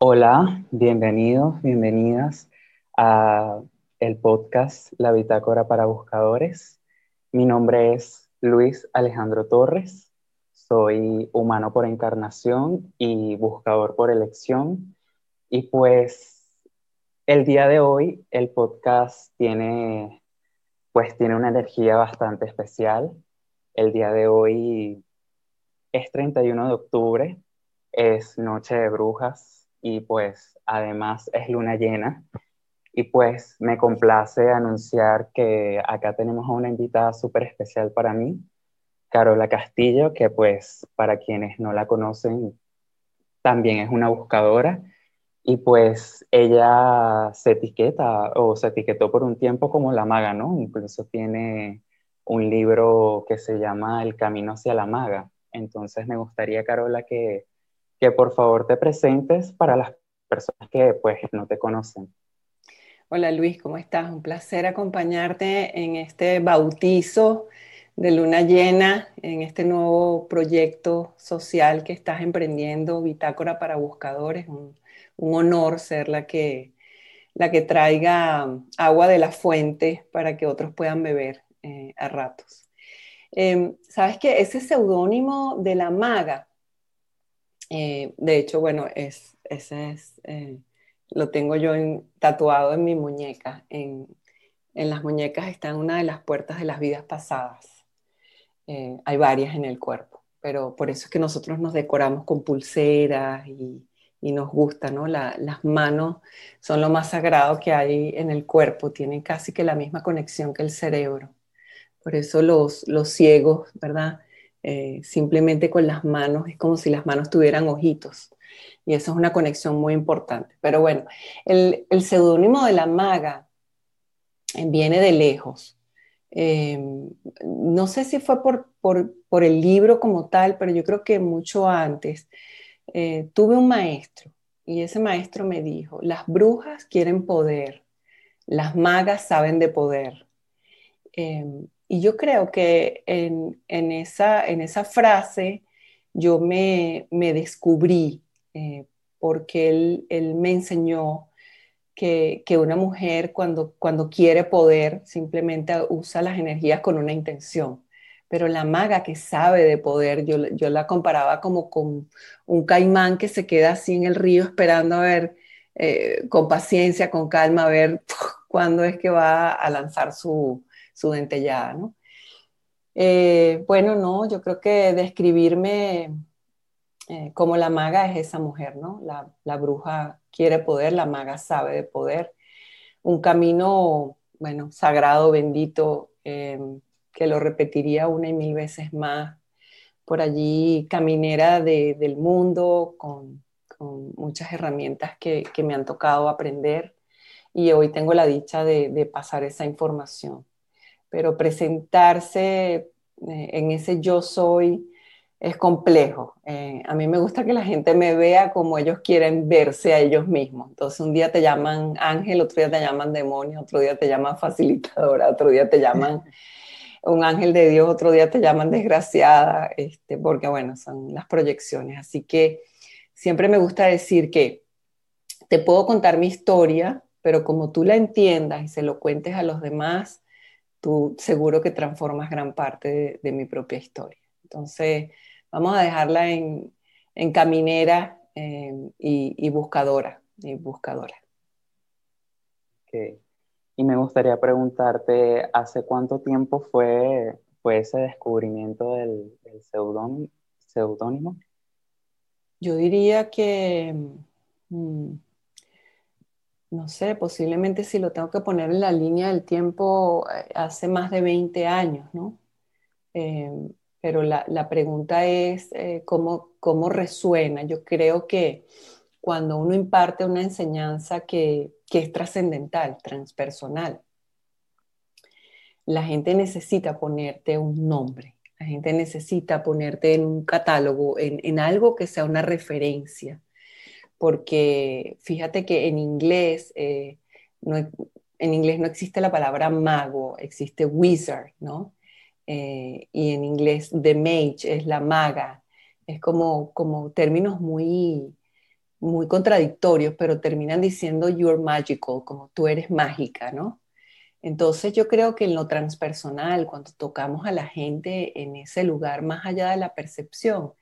Hola, bienvenidos, bienvenidas a el podcast La Bitácora para Buscadores. Mi nombre es Luis Alejandro Torres, soy humano por encarnación y buscador por elección. Y pues el día de hoy el podcast tiene pues tiene una energía bastante especial. El día de hoy es 31 de octubre, es Noche de Brujas, y pues además es luna llena. Y pues me complace anunciar que acá tenemos a una invitada súper especial para mí, Carola Castillo, que pues para quienes no la conocen, también es una buscadora. Y pues ella se etiqueta o se etiquetó por un tiempo como la maga, ¿no? Incluso tiene un libro que se llama El Camino hacia la Maga. Entonces me gustaría, Carola, que que por favor te presentes para las personas que pues no te conocen. Hola Luis, ¿cómo estás? Un placer acompañarte en este bautizo de luna llena, en este nuevo proyecto social que estás emprendiendo, Bitácora para Buscadores. Un, honor ser la que, la que traiga agua de la fuente para que otros puedan beber eh, a ratos. Em, Sabes que ese seudónimo de la maga eh, de hecho, bueno, es, ese es, eh, lo tengo yo tatuado en mi muñeca. En, en, las muñecas está una de las puertas de las vidas pasadas. Eh, hay varias en el cuerpo, pero por eso es que nosotros nos decoramos con pulseras y, y nos gusta, ¿no? las manos son lo más sagrado que hay en el cuerpo, tienen casi que la misma conexión que el cerebro. Por eso los, los ciegos, ¿verdad? Eh, simplemente con las manos, es como si las manos tuvieran ojitos. Y eso es una conexión muy importante. Pero bueno, el, el seudónimo de la maga eh, viene de lejos. Eh, no sé si fue por, por, por, el libro como tal, pero yo creo que mucho antes tuve un maestro y ese maestro me dijo, las brujas quieren poder, las magas saben de poder. Y yo creo que en, esa, en esa frase yo me, descubrí, eh, porque él, me enseñó que, una mujer cuando, cuando quiere poder simplemente usa las energías con una intención. Pero la maga que sabe de poder, yo, yo la comparaba como con un caimán que se queda así en el río esperando a ver, eh, con paciencia, con calma, a ver cuándo es que va a lanzar su, su dentellada, ¿no? Eh, bueno, no, yo creo que describirme eh, como la maga es esa mujer, ¿no? La, bruja quiere poder, la maga sabe de poder. Un camino, bueno, sagrado, bendito, em, que lo repetiría una y mil veces más. Por allí, caminera del mundo, con, muchas herramientas que, me han tocado aprender y hoy tengo la dicha de pasar esa información pero presentarse eh, en ese yo soy es complejo. Eh, a mí me gusta que la gente me vea como ellos quieren verse a ellos mismos. Entonces un día te llaman ángel, otro día te llaman demonio, otro día te llaman facilitadora, otro día te llaman un ángel de Dios, otro día te llaman desgraciada, este, porque bueno, son las proyecciones. Así que siempre me gusta decir que te puedo contar mi historia, pero como tú la entiendas y se lo cuentes a los demás, tú seguro que transformas gran parte de, mi propia historia. Entonces, vamos a dejarla en, caminera eh, y, buscadora, y buscadora. Y me gustaría preguntarte, ¿hace cuánto tiempo fue, fue ese descubrimiento del, del seudónimo? Yo diría que... Mm, no sé, posiblemente si lo tengo que poner en la línea del tiempo, eh, hace más de 20 años, ¿no? Eh, pero la, pregunta es eh, ¿cómo, cómo, resuena. Yo creo que cuando uno imparte una enseñanza que, que es trascendental, transpersonal, la gente necesita ponerte un nombre, la gente necesita ponerte en un catálogo, en, en algo que sea una referencia porque fíjate que en inglés, eh, no, en inglés no existe la palabra mago, existe wizard, ¿no? Eh, y en inglés the mage es la maga, es como, como términos muy, muy contradictorios, pero terminan diciendo you're magical, como tú eres mágica, ¿no? Entonces yo creo que en lo transpersonal, cuando tocamos a la gente en ese lugar más allá de la percepción,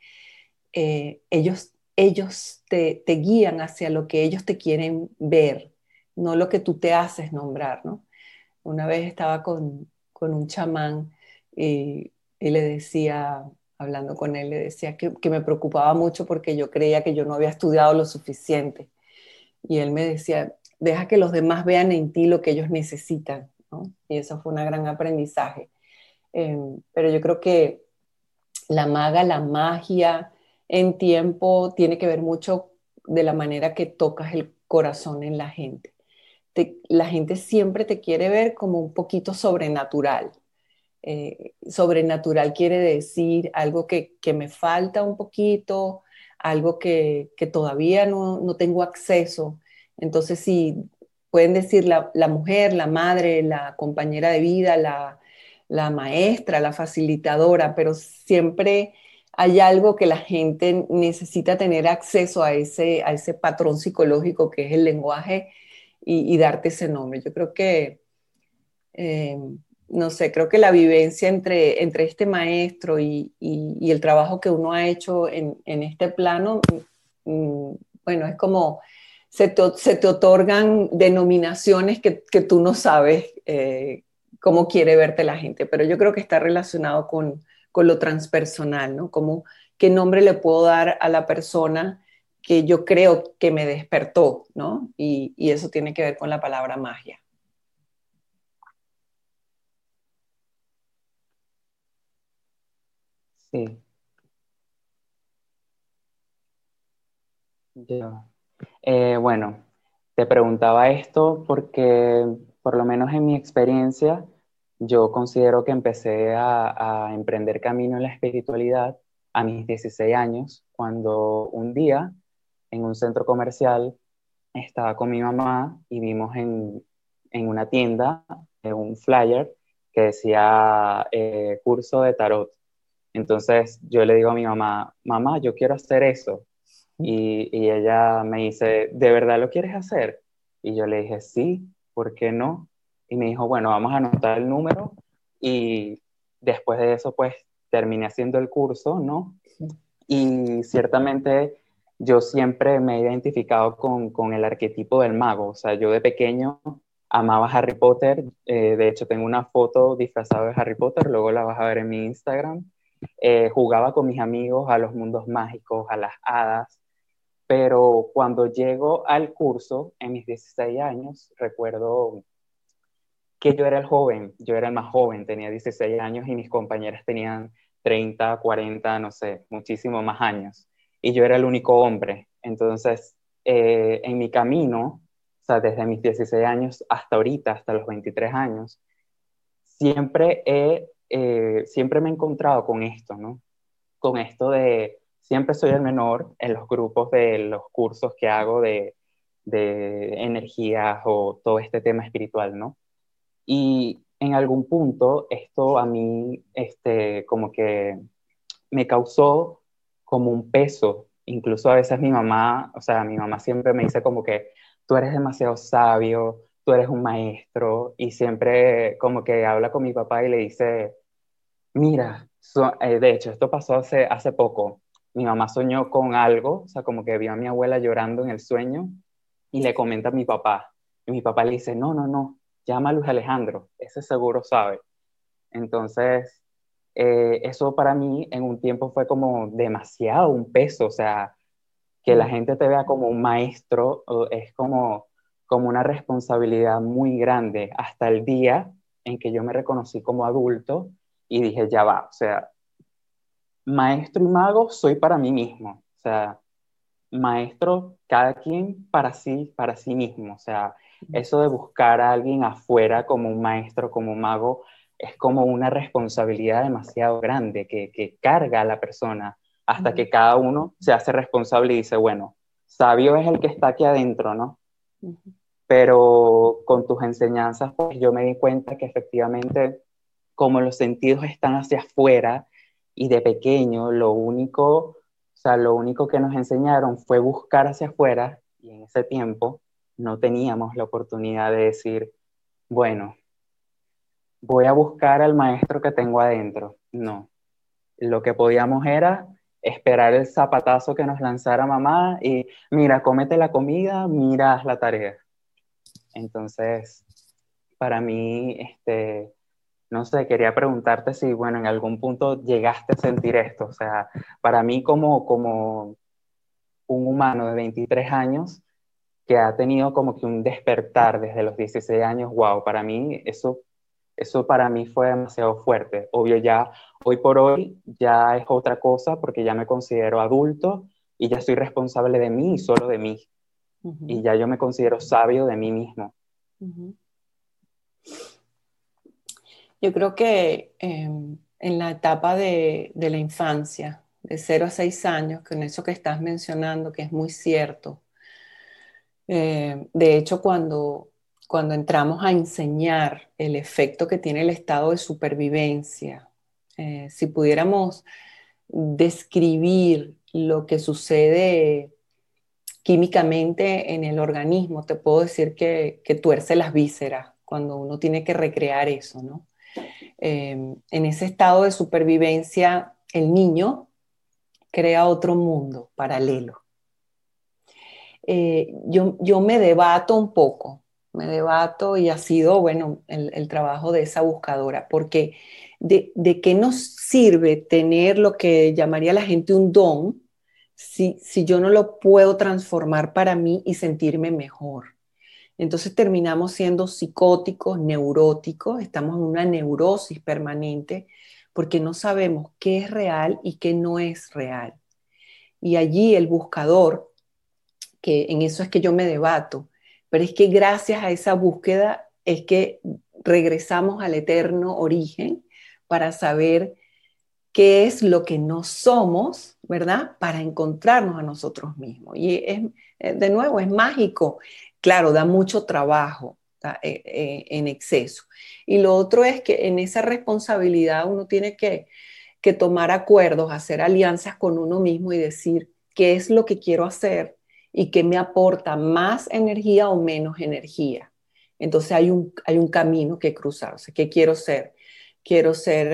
eh, ellos, ellos te, te, guían hacia lo que ellos te quieren ver, no lo que tú te haces nombrar, ¿no? Una vez estaba con, con un chamán y, le decía, hablando con él, le decía que, que me preocupaba mucho porque yo creía que yo no había estudiado lo suficiente. Y él me decía, deja que los demás vean en ti lo que ellos necesitan. Y eso fue un gran aprendizaje. Em, pero yo creo que la maga, la magia en tiempo tiene que ver mucho de la manera que tocas el corazón en la gente. la gente siempre te quiere ver como un poquito sobrenatural. Eh, sobrenatural quiere decir algo que, que, me falta un poquito, algo que, que todavía no, no, tengo acceso. Entonces, si pueden decir la, la, mujer, la madre, la compañera de vida, la, la maestra, la facilitadora, pero siempre hay algo que la gente necesita tener acceso a ese, a ese patrón psicológico que es el lenguaje y, darte ese nombre. Yo creo que, eh, no sé, creo que la vivencia entre, entre este maestro y, el trabajo que uno ha hecho en, este plano, mm, bueno, es como se te, se te otorgan denominaciones que, que, tú no sabes eh, cómo quiere verte la gente, pero yo creo que está relacionado con, con lo transpersonal, ¿no? Como qué nombre le puedo dar a la persona que yo creo que me despertó, ¿no? Y, eso tiene que ver con la palabra magia. Sí. Eh, bueno, te preguntaba esto porque, por lo menos en mi experiencia, yo considero que empecé a, emprender camino en la espiritualidad a mis 16 años, cuando un día en un centro comercial estaba con mi mamá y vimos en, una tienda eh, un flyer que decía eh, curso de tarot. Entonces yo le digo a mi mamá, mamá, yo quiero hacer eso. Y, y, ella me dice, ¿de verdad lo quieres hacer? Y yo le dije, sí, ¿por qué no? Y me dijo, bueno, vamos a anotar el número y después de eso pues terminé haciendo el curso, ¿no? Y ciertamente yo siempre me he identificado con, con, el arquetipo del mago, o sea, yo de pequeño amaba Harry Potter, eh, de hecho tengo una foto disfrazada de Harry Potter, luego la vas a ver en mi Instagram, eh, jugaba con mis amigos a los mundos mágicos, a las hadas, pero cuando llego al curso, en mis 16 años, recuerdo que yo era el joven, yo era el más joven, tenía 16 años y mis compañeras tenían 30, 40, no sé, muchísimo más años. Y yo era el único hombre. Entonces, eh, en mi camino, o sea, desde mis 16 años hasta ahorita, hasta los 23 años, siempre, he, eh, siempre me he encontrado con esto, ¿no? Con esto de, siempre soy el menor en los grupos de los cursos que hago de, de energías o todo este tema espiritual, ¿no? Y en algún punto esto a mí, este, como que me causó como un peso. Incluso a veces mi mamá, o sea, mi mamá siempre me dice como que tú eres demasiado sabio, tú eres un maestro, y siempre como que habla con mi papá y le dice, mira, eh, de hecho, esto pasó hace, hace poco. Mi mamá soñó con algo, o sea, como que vio a mi abuela llorando en el sueño y le comenta a mi papá. Y mi papá le dice, no, no, no, llama a Luis Alejandro, ese seguro sabe. Entonces, eh, eso para mí en un tiempo fue como demasiado un peso, o sea, que la gente te vea como un maestro es como, como una responsabilidad muy grande. Hasta el día en que yo me reconocí como adulto y dije, ya va, o sea, maestro y mago soy para mí mismo, o sea, maestro cada quien para sí, para sí mismo, o sea, eso de buscar a alguien afuera como un maestro, como un mago, es como una responsabilidad demasiado grande que, carga a la persona hasta que cada uno se hace responsable y dice, bueno, sabio es el que está aquí adentro, ¿no? Pero con tus enseñanzas, pues yo me di cuenta que efectivamente, como los sentidos están hacia afuera y de pequeño, lo único, o sea, lo único que nos enseñaron fue buscar hacia afuera y en ese tiempo no teníamos la oportunidad de decir, bueno, voy a buscar al maestro que tengo adentro. No. Lo que podíamos era esperar el zapatazo que nos lanzara mamá y mira, cómete la comida, mira, la tarea. Entonces, para mí, este, no sé, quería preguntarte si, bueno, en algún punto llegaste a sentir esto. O sea, para mí como, como un humano de 23 años que ha tenido como que un despertar desde los 16 años, wow, para mí eso, eso para mí fue demasiado fuerte. Obvio ya, hoy por hoy ya es otra cosa porque ya me considero adulto y ya soy responsable de mí y solo de mí. Y ya yo me considero sabio de mí mismo. Yo creo que em, en la etapa de, la infancia, de 0 a 6 años, con eso que estás mencionando, que es muy cierto, eh, de hecho, cuando, cuando entramos a enseñar el efecto que tiene el estado de supervivencia, eh, si pudiéramos describir lo que sucede químicamente en el organismo, te puedo decir que, que tuerce las vísceras cuando uno tiene que recrear eso, ¿no? Em, en ese estado de supervivencia, el niño crea otro mundo paralelo. Eh, yo, yo, me debato un poco, me debato y ha sido, bueno, el, trabajo de esa buscadora, porque de, de, qué nos sirve tener lo que llamaría la gente un don si, si yo no lo puedo transformar para mí y sentirme mejor. Entonces terminamos siendo psicóticos, neuróticos, estamos en una neurosis permanente porque no sabemos qué es real y qué no es real. Y allí el buscador, que en eso es que yo me debato, pero es que gracias a esa búsqueda es que regresamos al eterno origen para saber qué es lo que no somos, ¿verdad? Para encontrarnos a nosotros mismos. Y es, eh, de nuevo, es mágico claro, da mucho trabajo eh, eh, en exceso. Y lo otro es que en esa responsabilidad uno tiene que, tomar acuerdos, hacer alianzas con uno mismo y decir qué es lo que quiero hacer y qué me aporta más energía o menos energía. Entonces hay un, hay un camino que cruzar. ¿qué quiero ser? Quiero ser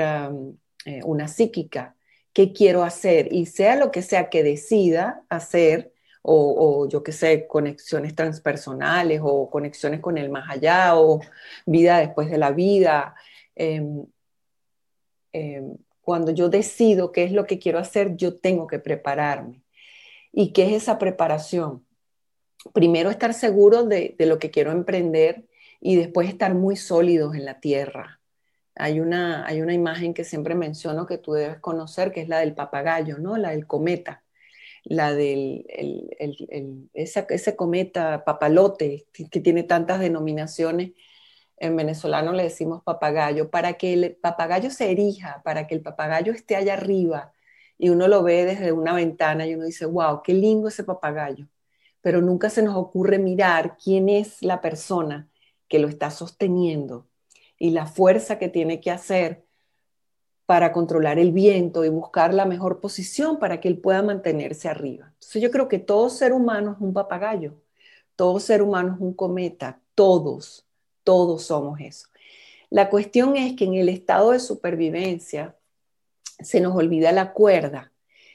eh, una psíquica. ¿Qué quiero hacer? Y sea lo que sea que decida hacer, o, yo qué sé, conexiones transpersonales o conexiones con el más allá o vida después de la vida. Em, em, cuando yo decido qué es lo que quiero hacer, yo tengo que prepararme. ¿Y qué es esa preparación? Primero estar seguro de, lo que quiero emprender y después estar muy sólidos en la tierra. Hay una, hay una imagen que siempre menciono que tú debes conocer, que es la del papagayo, ¿no? La del cometa la del ese cometa papalote que tiene tantas denominaciones. En venezolano le decimos papagayo, para que el papagayo se erija, para que el papagayo esté allá arriba y uno lo ve desde una ventana y uno dice, wow, qué lindo ese papagayo. Pero nunca se nos ocurre mirar quién es la persona que lo está sosteniendo y la fuerza que tiene que hacer para controlar el viento y buscar la mejor posición para que él pueda mantenerse arriba. Entonces yo creo que todo ser humano es un papagayo, todo ser humano es un cometa, todos, todos somos eso. La cuestión es que en el estado de supervivencia se nos olvida la cuerda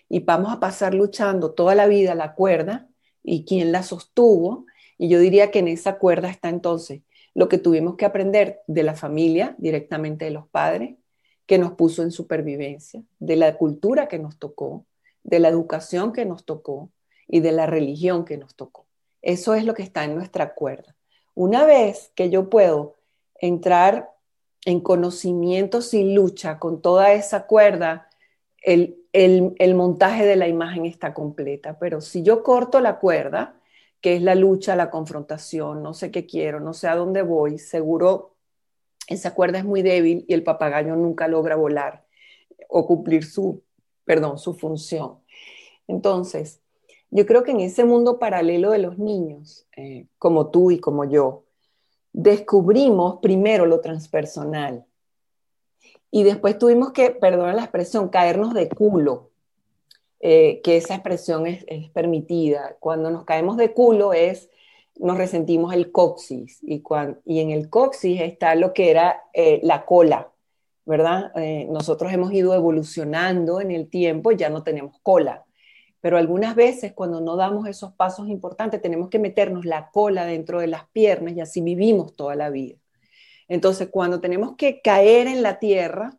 y vamos a pasar luchando toda la vida la cuerda y quién la sostuvo. Y yo diría que en esa cuerda está entonces lo que tuvimos que aprender de la familia, directamente de los padres, que nos puso en supervivencia, de la cultura que nos tocó, de la educación que nos tocó y de la religión que nos tocó. Eso es lo que está en nuestra cuerda. Una vez que yo puedo entrar en conocimiento sin lucha con toda esa cuerda, el, el, montaje de la imagen está completa. Pero si yo corto la cuerda, que es la lucha, la confrontación, no sé qué quiero, no sé a dónde voy, seguro esa cuerda es muy débil y el papagayo nunca logra volar o cumplir su, perdón, su función. Entonces, yo creo que en ese mundo paralelo de los niños, eh, como tú y como yo, descubrimos primero lo transpersonal y después tuvimos que, perdona la expresión, caernos de culo eh, que esa expresión es, permitida. Cuando nos caemos de culo es, nos resentimos el coxis y, y en el coxis está lo que era eh, la cola, ¿verdad? Eh, nosotros hemos ido evolucionando en el tiempo ya no tenemos cola. Pero algunas veces cuando no damos esos pasos importantes tenemos que meternos la cola dentro de las piernas y así vivimos toda la vida. Entonces, cuando tenemos que caer en la tierra,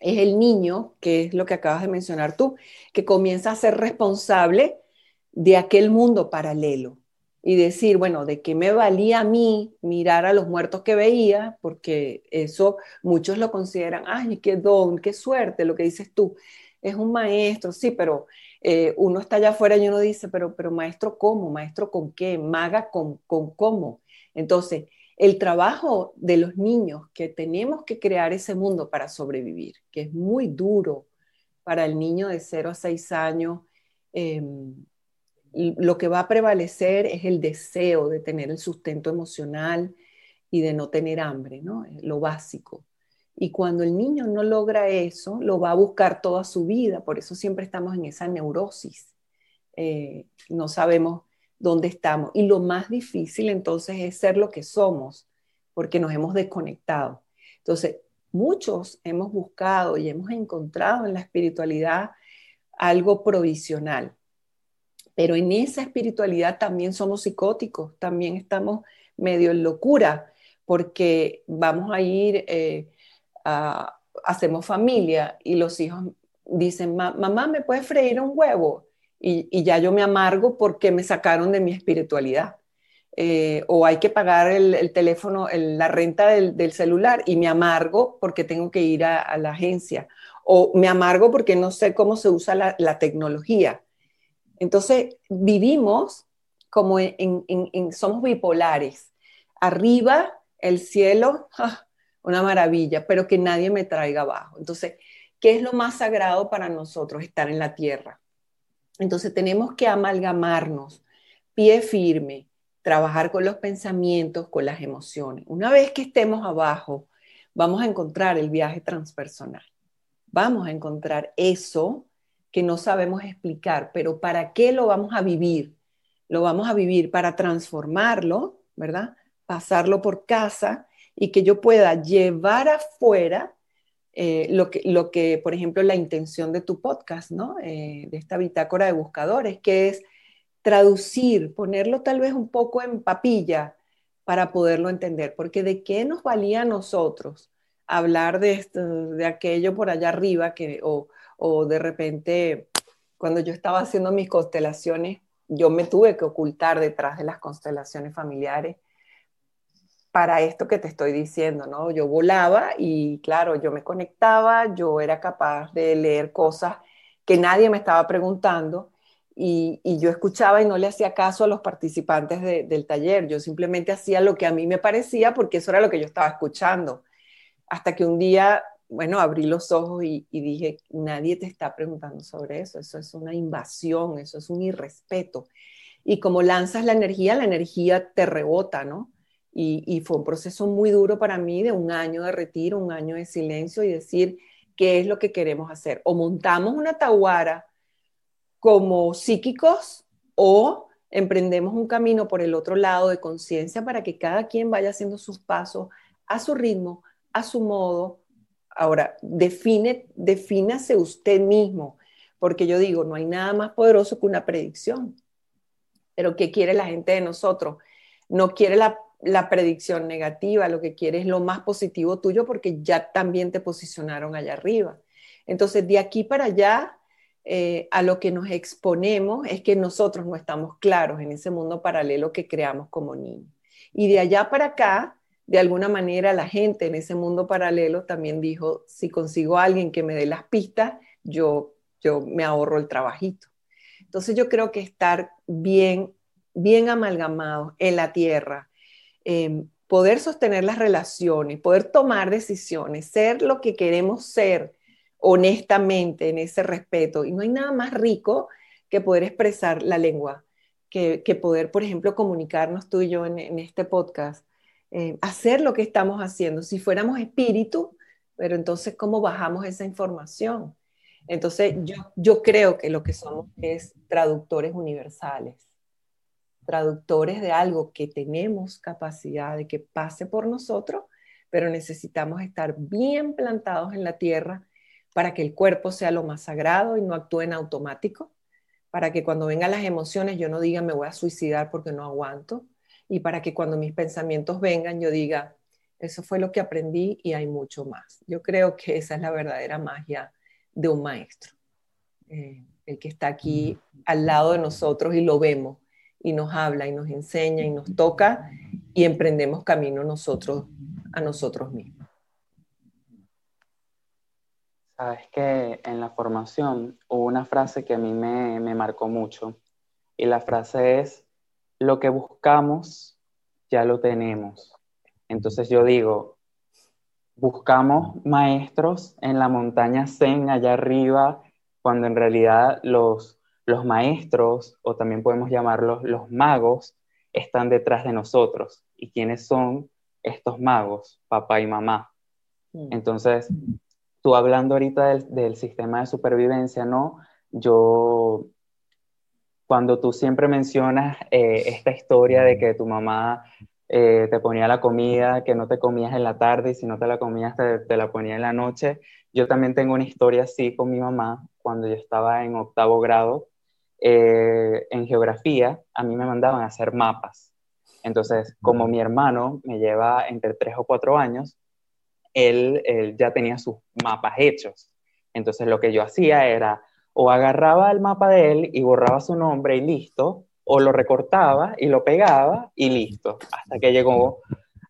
es el niño, que es lo que acabas de mencionar tú, que comienza a ser responsable de aquel mundo paralelo y decir, bueno, ¿de qué me valía a mí mirar a los muertos que veía? Porque eso muchos lo consideran, ay, qué don, qué suerte, lo que dices tú. Es un maestro, sí, pero eh, uno está allá afuera y uno dice, pero, pero maestro, ¿cómo? ¿Maestro con qué? ¿Maga con, con cómo? Entonces, el trabajo de los niños que tenemos que crear ese mundo para sobrevivir, que es muy duro para el niño de 0 a 6 años, em, lo que va a prevalecer es el deseo de tener el sustento emocional y de no tener hambre, ¿no? Lo básico. Y cuando el niño no logra eso, lo va a buscar toda su vida. Por eso siempre estamos en esa neurosis. Eh, no sabemos dónde estamos. Y lo más difícil entonces es ser lo que somos, porque nos hemos desconectado. Entonces, muchos hemos buscado y hemos encontrado en la espiritualidad algo provisional, pero en esa espiritualidad también somos psicóticos, también estamos medio en locura, porque vamos a ir, eh, hacemos familia y los hijos dicen, mamá, ¿me puedes freír un huevo? y, ya yo me amargo porque me sacaron de mi espiritualidad. Eh, o hay que pagar el, teléfono, la renta del, celular y me amargo porque tengo que ir a, la agencia. O me amargo porque no sé cómo se usa la, tecnología. Entonces, vivimos como en, somos bipolares. Arriba, el cielo, ¡ah! Una maravilla, pero que nadie me traiga abajo. Entonces, ¿qué es lo más sagrado para nosotros? Estar en la tierra. Entonces tenemos que amalgamarnos, pie firme, trabajar con los pensamientos, con las emociones. Una vez que estemos abajo, vamos a encontrar el viaje transpersonal. Vamos a encontrar eso que no sabemos explicar, pero ¿para qué lo vamos a vivir? Lo vamos a vivir para transformarlo, ¿verdad? Pasarlo por casa y que yo pueda llevar afuera eh, lo, que, lo que, por ejemplo, la intención de tu podcast, ¿no? Eh, de esta bitácora de buscadores, que es traducir, ponerlo tal vez un poco en papilla para poderlo entender, porque de qué nos valía a nosotros hablar de esto, de aquello por allá arriba, que, o, o de repente, cuando yo estaba haciendo mis constelaciones, yo me tuve que ocultar detrás de las constelaciones familiares para esto que te estoy diciendo, ¿no? Yo volaba y claro, yo me conectaba, yo era capaz de leer cosas que nadie me estaba preguntando y, yo escuchaba y no le hacía caso a los participantes del taller, yo simplemente hacía lo que a mí me parecía porque eso era lo que yo estaba escuchando. Hasta que un día, bueno, abrí los ojos y, y dije, nadie te está preguntando sobre eso, eso es una invasión, eso es un irrespeto. Y como lanzas la energía, la energía te rebota, ¿no? Y, fue un proceso muy duro para mí de un año de retiro, un año de silencio y decir qué es lo que queremos hacer. O montamos una tahuara como psíquicos o emprendemos un camino por el otro lado de conciencia para que cada quien vaya haciendo sus pasos a su ritmo, a su modo. Ahora, define, defínase usted mismo, porque yo digo, no hay nada más poderoso que una predicción. Pero ¿qué quiere la gente de nosotros? No quiere la la predicción negativa, lo que quiere es lo más positivo tuyo porque ya también te posicionaron allá arriba. Entonces, de aquí para allá, eh, a lo que nos exponemos es que nosotros no estamos claros en ese mundo paralelo que creamos como niños. Y de allá para acá, de alguna manera, la gente en ese mundo paralelo también dijo, si consigo a alguien que me dé las pistas, yo, yo me ahorro el trabajito. Entonces yo creo que estar bien, bien amalgamados en la tierra, Em, poder sostener las relaciones, poder tomar decisiones, ser lo que queremos ser honestamente en ese respeto. Y no hay nada más rico que poder expresar la lengua, que, poder, por ejemplo, comunicarnos tú y yo en, este podcast, eh, hacer lo que estamos haciendo. Si fuéramos espíritu, pero entonces, ¿cómo bajamos esa información? Entonces, yo, yo creo que lo que somos es traductores universales, traductores de algo que tenemos capacidad de que pase por nosotros, pero necesitamos estar bien plantados en la tierra para que el cuerpo sea lo más sagrado y no actúe en automático, para que cuando vengan las emociones yo no diga me voy a suicidar porque no aguanto, y para que cuando mis pensamientos vengan yo diga, eso fue lo que aprendí y hay mucho más. Yo creo que esa es la verdadera magia de un maestro, eh, el que está aquí al lado de nosotros y lo vemos y nos habla y nos enseña y nos toca y emprendemos camino nosotros a nosotros mismos. Sabes que en la formación hubo una frase que a mí me, me marcó mucho y la frase es, lo que buscamos ya lo tenemos. Entonces yo digo, buscamos maestros en la montaña Zen allá arriba, cuando en realidad los, los maestros, o también podemos llamarlos los magos, están detrás de nosotros. ¿Y quiénes son estos magos? Papá y mamá. Mm. Entonces, tú hablando ahorita del, sistema de supervivencia, ¿no? Yo, cuando tú siempre mencionas eh, esta historia de que tu mamá eh, te ponía la comida que no te comías en la tarde y si no te la comías te, la ponía en la noche, yo también tengo una historia así con mi mamá cuando yo estaba en octavo grado. Eh, en geografía, a mí me mandaban a hacer mapas. Entonces, como mi hermano me lleva entre tres o cuatro años, él, ya tenía sus mapas hechos. Entonces lo que yo hacía era o agarraba el mapa de él y borraba su nombre y listo, o lo recortaba y lo pegaba y listo, hasta que llegó,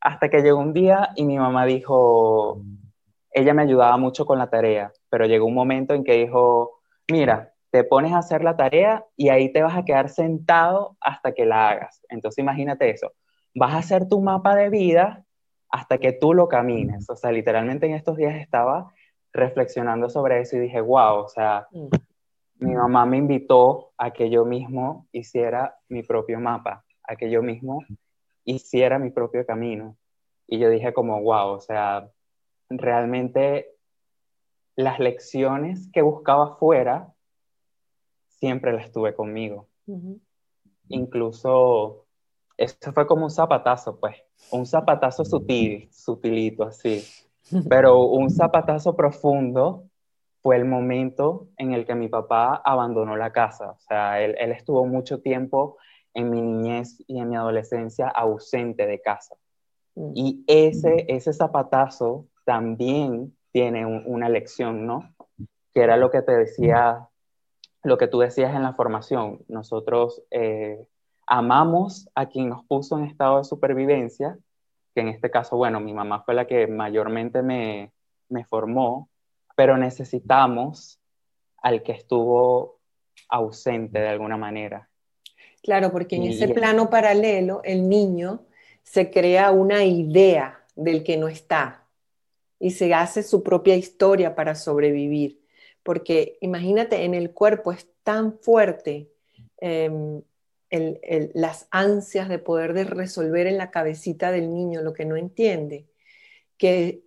hasta que llegó un día y mi mamá dijo, ella me ayudaba mucho con la tarea, pero llegó un momento en que dijo, mira, te pones a hacer la tarea y ahí te vas a quedar sentado hasta que la hagas. Entonces imagínate eso, vas a hacer tu mapa de vida hasta que tú lo camines. O sea, literalmente en estos días estaba reflexionando sobre eso y dije, wow, o sea, mm. mi mamá me invitó a que yo mismo hiciera mi propio mapa, a que yo mismo hiciera mi propio camino. Y yo dije como, wow, o sea, realmente las lecciones que buscaba fuera, siempre las tuve conmigo. Incluso eso fue como un zapatazo, pues, un zapatazo sutil, sutilito así, pero un zapatazo profundo fue el momento en el que mi papá abandonó la casa. O sea, él, estuvo mucho tiempo en mi niñez y en mi adolescencia ausente de casa. Mm. Y ese, ese zapatazo también tiene una lección, ¿no? Que era lo que te decía, lo que tú decías en la formación. Nosotros eh, amamos a quien nos puso en estado de supervivencia, que en este caso, bueno, mi mamá fue la que mayormente me, formó, pero necesitamos al que estuvo ausente de alguna manera. Claro, porque en ese plano paralelo el niño se crea una idea del que no está y se hace su propia historia para sobrevivir. Porque imagínate, en el cuerpo es tan fuerte em, las ansias de poder de resolver en la cabecita del niño lo que no entiende, que,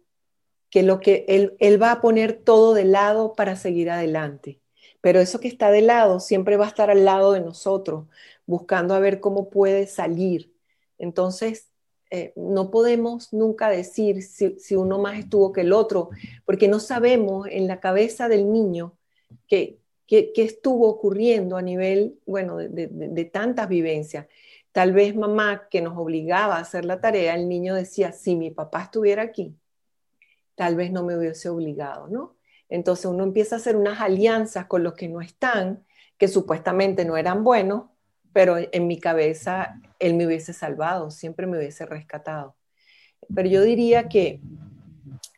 que lo que él, él va a poner todo de lado para seguir adelante. Pero eso que está de lado siempre va a estar al lado de nosotros, buscando a ver cómo puede salir. Entonces, eh, no podemos nunca decir si, si, uno más estuvo que el otro, porque no sabemos en la cabeza del niño que, qué, estuvo ocurriendo a nivel, bueno, de, tantas vivencias. Tal vez mamá que nos obligaba a hacer la tarea, el niño decía, si mi papá estuviera aquí, tal vez no me hubiese obligado, ¿no? Entonces uno empieza a hacer unas alianzas con los que no están, que supuestamente no eran buenos, pero en mi cabeza él me hubiese salvado, siempre me hubiese rescatado. Pero yo diría que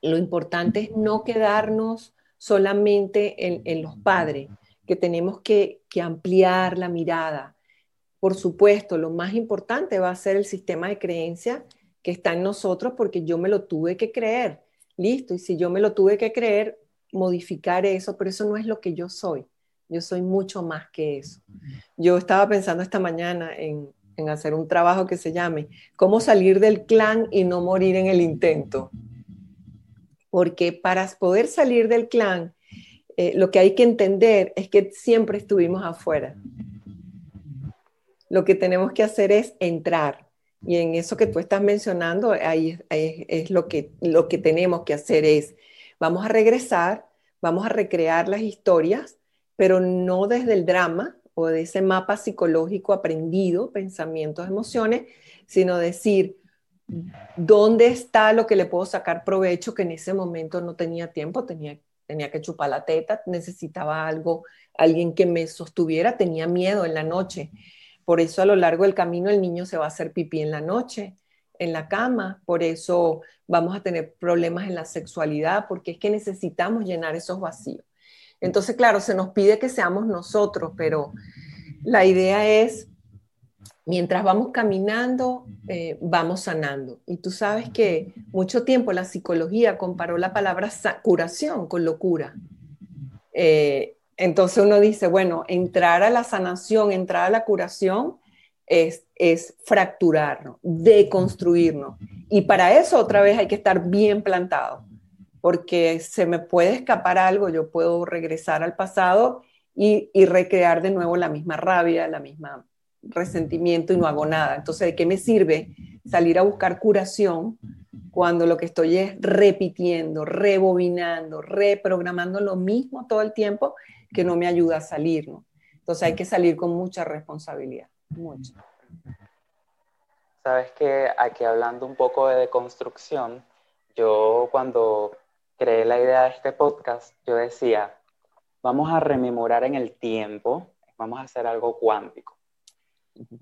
lo importante es no quedarnos solamente en, los padres, que tenemos que, ampliar la mirada. Por supuesto, lo más importante va a ser el sistema de creencia que está en nosotros porque yo me lo tuve que creer. Listo, y si yo me lo tuve que creer, modificar eso, pero eso no es lo que yo soy. Yo soy mucho más que eso. Yo estaba pensando esta mañana en, en hacer un trabajo que se llame ¿Cómo salir del clan y no morir en el intento? porque para poder salir del clan eh, lo que hay que entender es que siempre estuvimos afuera. Lo que tenemos que hacer es entrar. Y en eso que tú estás mencionando, ahí, es lo que, lo que tenemos que hacer es, vamos a regresar, vamos a recrear las historias, pero no desde el drama o de ese mapa psicológico aprendido, pensamientos, emociones, sino decir, ¿dónde está lo que le puedo sacar provecho que en ese momento no tenía tiempo, tenía, tenía que chupar la teta, necesitaba algo, alguien que me sostuviera, tenía miedo en la noche. Por eso a lo largo del camino el niño se va a hacer pipí en la noche, en la cama, por eso vamos a tener problemas en la sexualidad, porque es que necesitamos llenar esos vacíos. Entonces, claro, se nos pide que seamos nosotros, pero la idea es mientras vamos caminando, eh, vamos sanando. Y tú sabes que mucho tiempo la psicología comparó la palabra curación con locura. Eh, entonces uno dice, bueno, entrar a la sanación, entrar a la curación es, es fracturarnos, deconstruirnos. Y para eso otra vez hay que estar bien plantado, porque se me puede escapar algo, yo puedo regresar al pasado y, y recrear de nuevo la misma rabia, la misma resentimiento y no hago nada. Entonces, ¿de qué me sirve salir a buscar curación cuando lo que estoy es repitiendo, rebobinando, reprogramando lo mismo todo el tiempo que no me ayuda a salir? ¿no? Entonces hay que salir con mucha responsabilidad, mucha. Sabes que aquí hablando un poco de deconstrucción, yo cuando creé la idea de este podcast, yo decía, vamos a rememorar en el tiempo, vamos a hacer algo cuántico.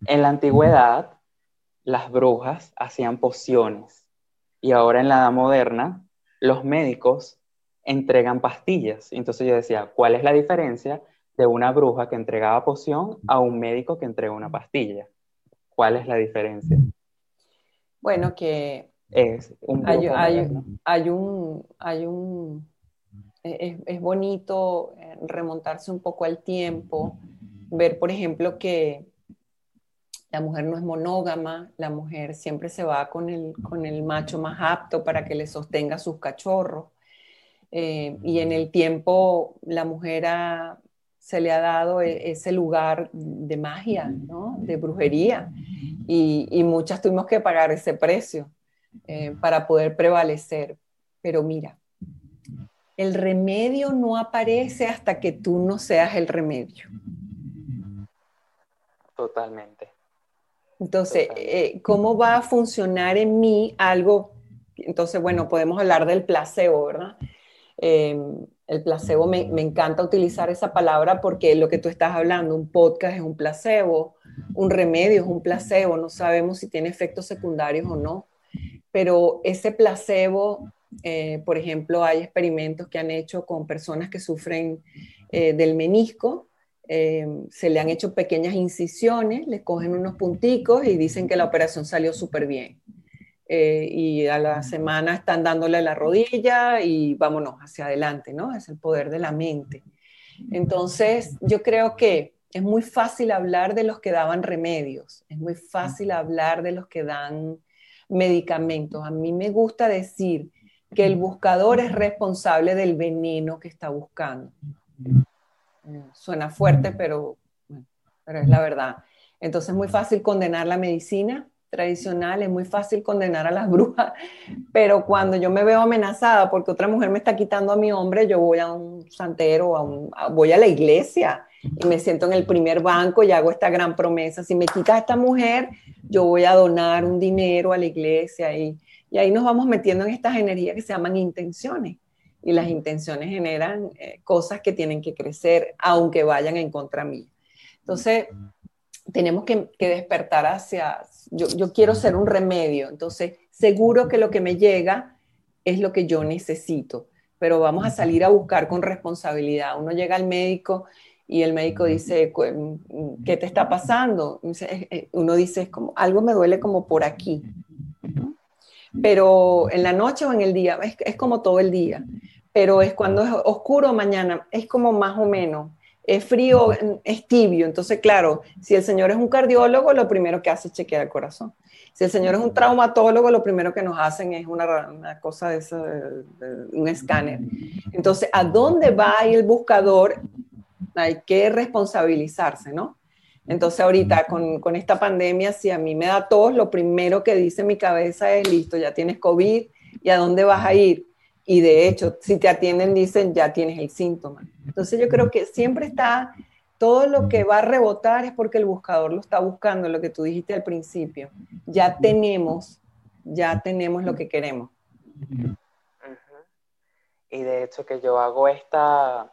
En la antigüedad, las brujas hacían pociones y ahora en la edad moderna, los médicos entregan pastillas. Entonces yo decía, ¿cuál es la diferencia de una bruja que entregaba poción a un médico que entrega una pastilla? ¿Cuál es la diferencia? Bueno, que es un hay, hay, un, hay un, es, es, bonito eh, remontarse un poco al tiempo, ver, por ejemplo, que la mujer no es monógama, la mujer siempre se va con el, con el macho más apto para que le sostenga sus cachorros. Eh, y en el tiempo la mujer se le ha dado e, ese lugar de magia, ¿no? de brujería, y, muchas tuvimos que pagar ese precio eh, para poder prevalecer. Pero mira, el remedio no aparece hasta que tú no seas el remedio. Totalmente. Entonces, eh, ¿cómo va a funcionar en mí algo? Entonces, bueno, podemos hablar del placebo, ¿verdad? Em, el placebo, me, encanta utilizar esa palabra porque lo que tú estás hablando, un podcast es un placebo, un remedio es un placebo, no sabemos si tiene efectos secundarios o no, pero ese placebo, eh, por ejemplo, hay experimentos que han hecho con personas que sufren eh, del menisco, eh, se le han hecho pequeñas incisiones, le cogen unos punticos y dicen que la operación salió súper bien. Y a la semana están dándole la rodilla y vámonos hacia adelante, ¿no? Es el poder de la mente. Entonces, yo creo que es muy fácil hablar de los que daban remedios, es muy fácil hablar de los que dan medicamentos. A mí me gusta decir que el buscador es responsable del veneno que está buscando. Suena fuerte, pero, pero es la verdad. Entonces es muy fácil condenar la medicina tradicional, es muy fácil condenar a las brujas, pero cuando yo me veo amenazada porque otra mujer me está quitando a mi hombre, yo voy a un santero, a voy a la iglesia y me siento en el primer banco y hago esta gran promesa. Si me quita a esta mujer, yo voy a donar un dinero a la iglesia y, y ahí nos vamos metiendo en estas energías que se llaman intenciones y las intenciones generan eh, cosas que tienen que crecer aunque vayan en contra mí. Entonces, tenemos que, despertar hacia, yo, yo, quiero ser un remedio, entonces seguro que lo que me llega es lo que yo necesito, pero vamos a salir a buscar con responsabilidad. Uno llega al médico y el médico dice, ¿qué te está pasando? Uno dice, es como, algo me duele como por aquí. Pero en la noche o en el día, es, es como todo el día pero es cuando es oscuro mañana, es como más o menos. es frío, es tibio. Entonces, claro, si el señor es un cardiólogo, lo primero que hace es chequear el corazón. Si el señor es un traumatólogo, lo primero que nos hacen es una, cosa de, eso, un escáner. Entonces, ¿a dónde va el buscador? Hay que responsabilizarse, ¿no? Entonces, ahorita con, con esta pandemia, si a mí me da tos, lo primero que dice mi cabeza es, listo, ya tienes COVID, ¿y a dónde vas a ir? Y de hecho, si te atienden, dicen, ya tienes el síntoma. Entonces yo creo que siempre está, todo lo que va a rebotar es porque el buscador lo está buscando, lo que tú dijiste al principio. Ya tenemos, ya tenemos lo que queremos. Y de hecho que yo hago esta,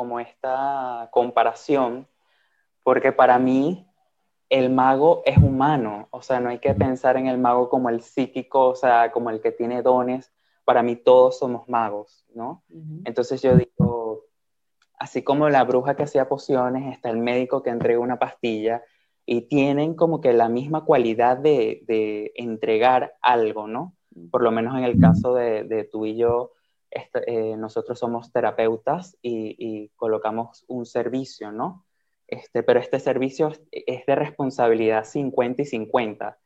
como esta comparación, porque para mí el mago es humano, o sea, no hay que pensar en el mago como el psíquico, o sea, como el que tiene dones, para mí todos somos magos, ¿no? Entonces yo digo, así como la bruja que hacía pociones, está el médico que entrega una pastilla y tienen como que la misma cualidad de, entregar algo, ¿no? Por lo menos en el caso de, tú y yo, este, eh, nosotros somos terapeutas y, colocamos un servicio, ¿no? Este, pero este servicio es de responsabilidad 50 y 50.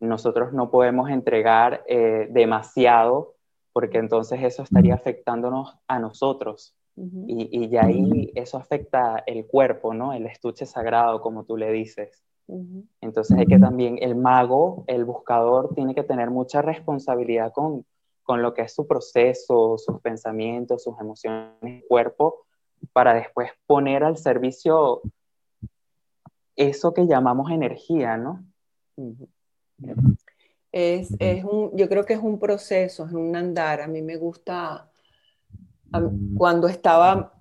Nosotros no podemos entregar eh, demasiado porque entonces eso estaría afectándonos a nosotros. y, y, ya ahí eso afecta el cuerpo, ¿no? El estuche sagrado, como tú le dices. Entonces hay que también, el mago, el buscador, tiene que tener mucha responsabilidad con, con lo que es su proceso, sus pensamientos, sus emociones, el cuerpo, para después poner al servicio eso que llamamos energía, ¿no? Es, un, yo creo que es un proceso, es un andar. A mí me gusta, cuando estaba,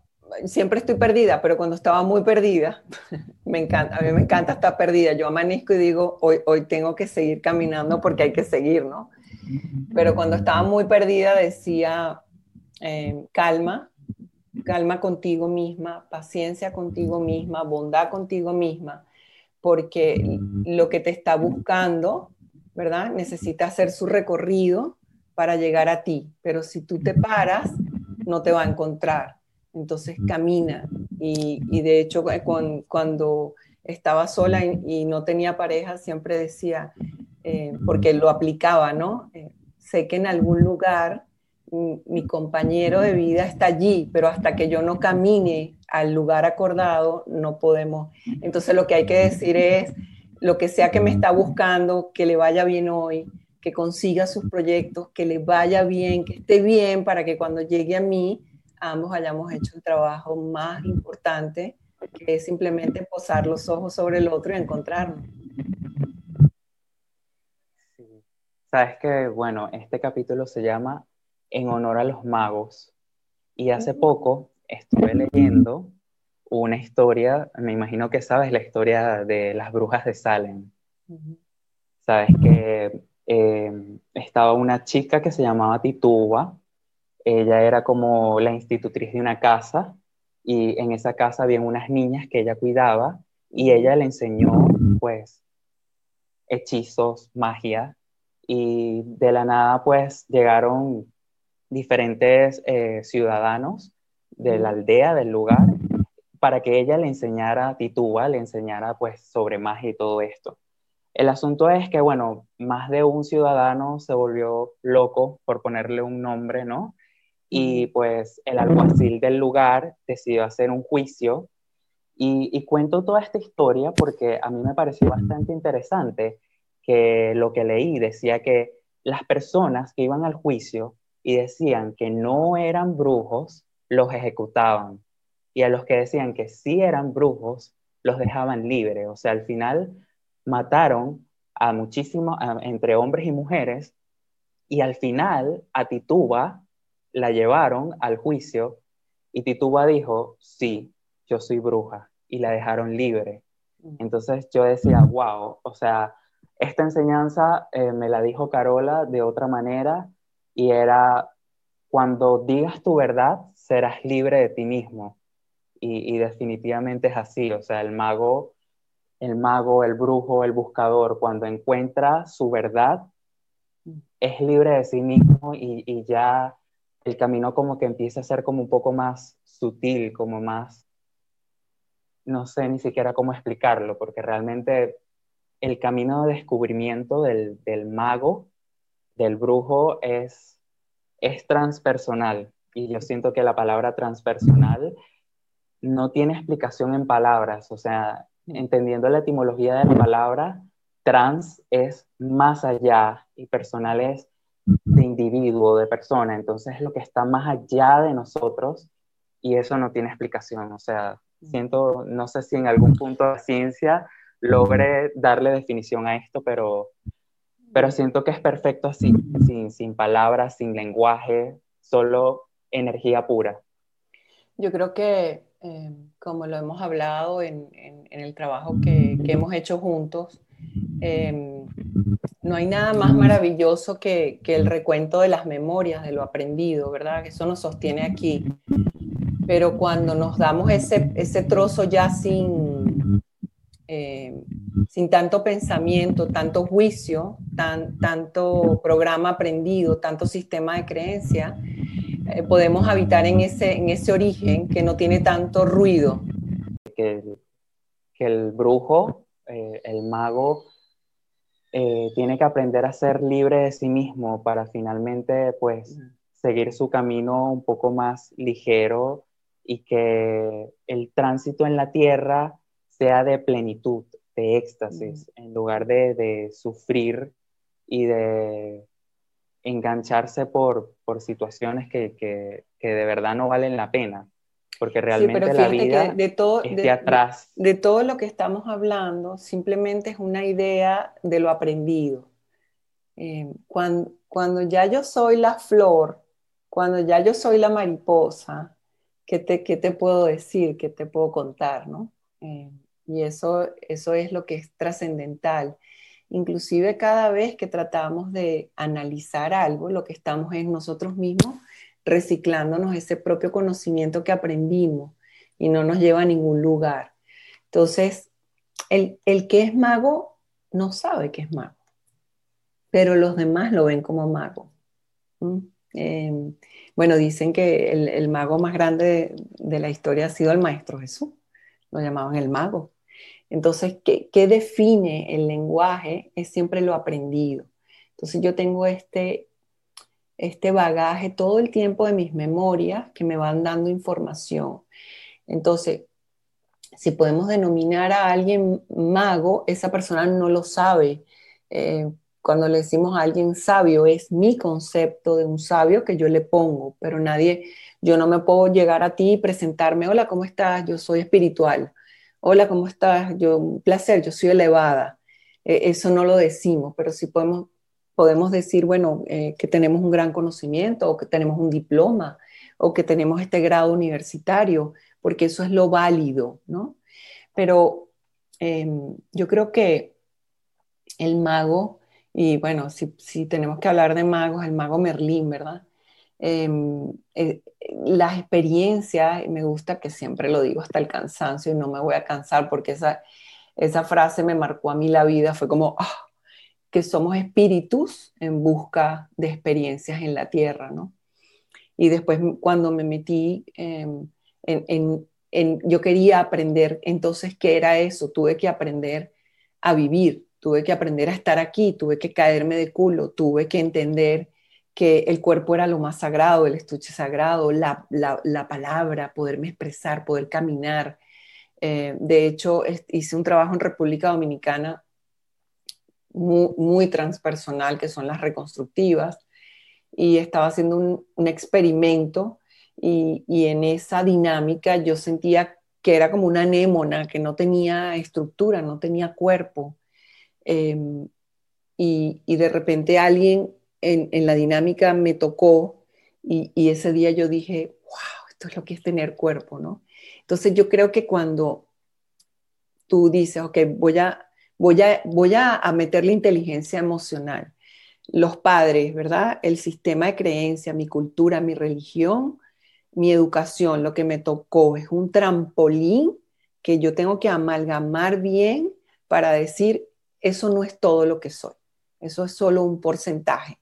siempre estoy perdida, pero cuando estaba muy perdida, me encanta, a mí me encanta estar perdida. Yo amanezco y digo, hoy, hoy tengo que seguir caminando porque hay que seguir, ¿no? Pero cuando estaba muy perdida decía, eh, calma, calma contigo misma, paciencia contigo misma, bondad contigo misma, porque lo que te está buscando ¿verdad? Necesita hacer su recorrido para llegar a ti, pero si tú te paras, no te va a encontrar. Entonces camina. Y, de hecho, eh, cuando estaba sola y, no tenía pareja, siempre decía, eh, porque lo aplicaba, ¿no? Eh, sé que en algún lugar mi compañero de vida está allí, pero hasta que yo no camine al lugar acordado, no podemos. Entonces lo que hay que decir es, lo que sea que me está buscando, que le vaya bien hoy, que consiga sus proyectos, que le vaya bien, que esté bien para que cuando llegue a mí ambos hayamos hecho el trabajo más importante, que es simplemente posar los ojos sobre el otro y encontrarnos. Sabes que, bueno, este capítulo se llama En honor a los magos. Y hace poco estuve leyendo una historia, me imagino que sabes la historia de las brujas de Salem. Sabes que em, estaba una chica que se llamaba Tituba, ella era como la institutriz de una casa y en esa casa había unas niñas que ella cuidaba y ella le enseñó pues hechizos, magia y de la nada pues llegaron diferentes eh, ciudadanos de la aldea, del lugar, para que ella le enseñara a Titúa, le enseñara pues sobre magia y todo esto. El asunto es que, bueno, más de un ciudadano se volvió loco por ponerle un nombre, ¿no? Y pues el alguacil del lugar decidió hacer un juicio y, y, cuento toda esta historia porque a mí me pareció bastante interesante que lo que leí decía que las personas que iban al juicio y decían que no eran brujos, los ejecutaban y a los que decían que sí eran brujos, los dejaban libres. O sea, al final mataron a muchísimos, entre hombres y mujeres, y al final a Tituba la llevaron al juicio y Tituba dijo, sí, yo soy bruja, y la dejaron libre. Mm. Entonces yo decía, wow, o sea, esta enseñanza eh, me la dijo Carola de otra manera y era, cuando digas tu verdad, serás libre de ti mismo y, definitivamente es así, o sea, el mago, el mago, el brujo, el buscador, cuando encuentra su verdad, es libre de sí mismo y, y ya el camino como que empieza a ser como un poco más sutil, como más, no sé ni siquiera cómo explicarlo, porque realmente el camino de descubrimiento del, mago, del brujo, es, transpersonal. Y yo siento que la palabra transpersonal no tiene explicación en palabras. O sea, entendiendo la etimología de la palabra, trans es más allá y personal es de individuo, de persona. Entonces es lo que está más allá de nosotros y eso no tiene explicación. O sea, siento, no sé si en algún punto de ciencia logre darle definición a esto, pero, pero siento que es perfecto así, sin, sin palabras, sin lenguaje, solo energía pura. Yo creo que, eh, como lo hemos hablado en, en, el trabajo que, que, hemos hecho juntos, eh, no hay nada más maravilloso que, que, el recuento de las memorias, de lo aprendido, ¿verdad? Que eso nos sostiene aquí. Pero cuando nos damos ese, ese trozo ya sin, eh, sin tanto pensamiento, tanto juicio, tan, tanto programa aprendido, tanto sistema de creencia, eh, podemos habitar en ese, en ese origen que no tiene tanto ruido. Que, que el brujo, eh, el mago, tiene que aprender a ser libre de sí mismo para finalmente pues seguir su camino un poco más ligero y que el tránsito en la tierra sea de plenitud, de éxtasis, en lugar de, sufrir y de engancharse por, situaciones que, de verdad no valen la pena, porque realmente la vida de todo, es de, atrás. De, todo lo que estamos hablando, simplemente es una idea de lo aprendido. Eh, cuando, cuando ya yo soy la flor, cuando ya yo soy la mariposa, ¿qué te, qué te puedo decir? ¿Qué te puedo contar? ¿no? Eh, y eso, eso es lo que es trascendental. Inclusive cada vez que tratamos de analizar algo, lo que estamos es nosotros mismos reciclándonos ese propio conocimiento que aprendimos y no nos lleva a ningún lugar. Entonces, el, el que es mago no sabe que es mago, pero los demás lo ven como mago. Em, bueno, dicen que el, el mago más grande de, de, la historia ha sido el Maestro Jesús, lo llamaban el mago. Entonces, ¿qué, define el lenguaje? Es siempre lo aprendido. Entonces, yo tengo este, este bagaje todo el tiempo de mis memorias que me van dando información. Entonces, si podemos denominar a alguien mago, esa persona no lo sabe. Eh, cuando le decimos a alguien sabio, es mi concepto de un sabio que yo le pongo, pero nadie, yo no me puedo llegar a ti y presentarme, hola, ¿cómo estás? Yo soy espiritual hola, ¿cómo estás? Yo, un placer, yo soy elevada. E, eso no lo decimos, pero sí podemos, podemos decir, bueno, eh, que tenemos un gran conocimiento o que tenemos un diploma o que tenemos este grado universitario, porque eso es lo válido, ¿no? Pero em, yo creo que el mago, y bueno, si, si tenemos que hablar de magos, el mago Merlín, ¿verdad? Em, eh, las experiencias, me gusta que siempre lo digo hasta el cansancio y no me voy a cansar porque esa, esa frase me marcó a mí la vida, fue como ah, que somos espíritus en busca de experiencias en la tierra, ¿no? Y después cuando me metí em, en, en, yo quería aprender, entonces, ¿qué era eso? Tuve que aprender a vivir, tuve que aprender a estar aquí, tuve que caerme de culo, tuve que entender que el cuerpo era lo más sagrado, el estuche sagrado, la, palabra, poderme expresar, poder caminar. Eh, de hecho, hice un trabajo en República Dominicana muy, transpersonal, que son las reconstructivas, y estaba haciendo un, experimento y, en esa dinámica yo sentía que era como una anémona, que no tenía estructura, no tenía cuerpo. Em, y, y de repente alguien en, la dinámica me tocó y, ese día yo dije, wow, esto es lo que es tener cuerpo, ¿no? Entonces yo creo que cuando tú dices, ok, voy a, voy a, voy a, a meter inteligencia emocional, los padres, ¿verdad? El sistema de creencia, mi cultura, mi religión, mi educación, lo que me tocó es un trampolín que yo tengo que amalgamar bien para decir, eso no es todo lo que soy, eso es solo un porcentaje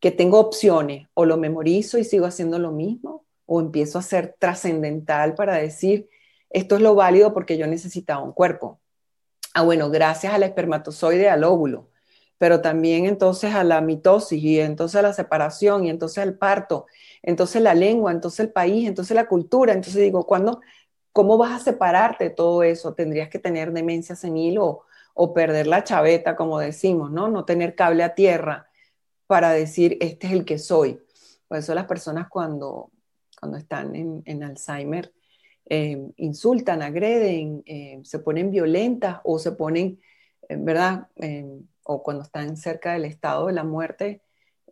que tengo opciones, o lo memorizo y sigo haciendo lo mismo, o empiezo a ser trascendental para decir, esto es lo válido porque yo necesitaba un cuerpo. Ah, bueno, gracias al espermatozoide, al óvulo, pero también entonces a la mitosis y entonces a la separación y entonces al parto, entonces la lengua, entonces el país, entonces la cultura. Entonces digo, ¿cuándo, ¿cómo vas a separarte de todo eso? Tendrías que tener demencia senil o, o perder la chaveta, como decimos, ¿no? No tener cable a tierra para decir, este es el que soy. Por eso las personas cuando, cuando están en, Alzheimer eh, insultan, agreden, eh, se ponen violentas o se ponen, eh, ¿verdad? o cuando están cerca del estado de la muerte,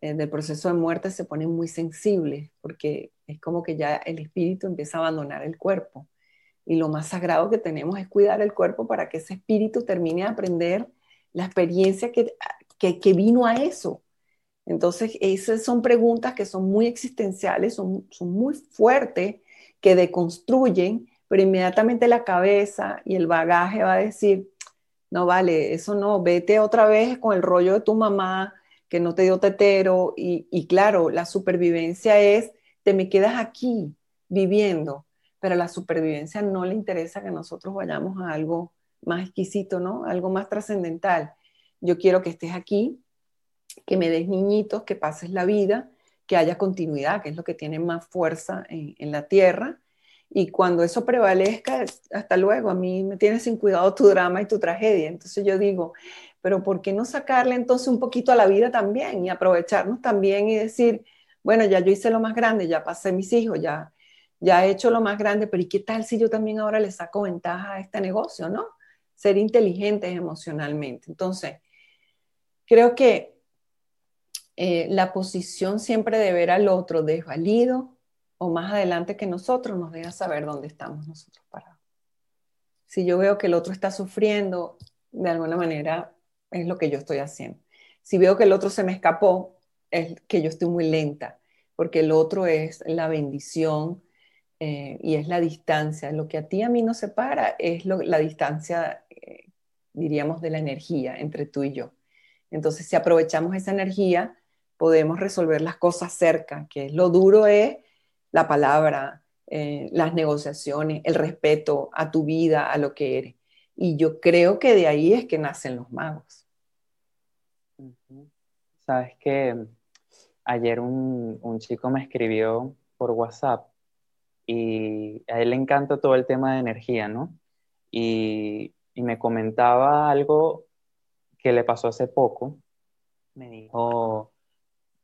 del proceso de muerte, se ponen muy sensibles porque es como que ya el espíritu empieza a abandonar el cuerpo. Y lo más sagrado que tenemos es cuidar el cuerpo para que ese espíritu termine de aprender la experiencia que, que, que vino a eso. Entonces, esas son preguntas que son muy existenciales, son, muy fuertes, que deconstruyen, pero inmediatamente la cabeza y el bagaje va a decir, no vale, eso no, vete otra vez con el rollo de tu mamá que no te dio tetero y, claro, la supervivencia es, te me quedas aquí viviendo, pero la supervivencia no le interesa que nosotros vayamos a algo más exquisito, ¿no? Algo más trascendental. Yo quiero que estés aquí, que me des niñitos, que pases la vida, que haya continuidad, que es lo que tiene más fuerza en, la tierra. Y cuando eso prevalezca, hasta luego, a mí me tienes sin cuidado tu drama y tu tragedia. Entonces yo digo, pero ¿por qué no sacarle entonces un poquito a la vida también y aprovecharnos también y decir, bueno, ya yo hice lo más grande, ya pasé mis hijos, ya, ya he hecho lo más grande, pero ¿y qué tal si yo también ahora le saco ventaja a este negocio, no? Ser inteligentes emocionalmente. Entonces, creo que eh, la posición siempre de ver al otro desvalido o más adelante que nosotros nos deja saber dónde estamos nosotros parados. Si yo veo que el otro está sufriendo, de alguna manera es lo que yo estoy haciendo. Si veo que el otro se me escapó, es que yo estoy muy lenta, porque el otro es la bendición eh, y es la distancia. Lo que a ti y a mí nos separa es la distancia, eh, diríamos, de la energía entre tú y yo. Entonces, si aprovechamos esa energía, podemos resolver las cosas cerca, que lo duro es la palabra, eh, las negociaciones, el respeto a tu vida, a lo que eres. Y yo creo que de ahí es que nacen los magos. Sabes que ayer un, un, chico me escribió por WhatsApp y a él le encanta todo el tema de energía, ¿no? Y, y me comentaba algo que le pasó hace poco. Me dijo,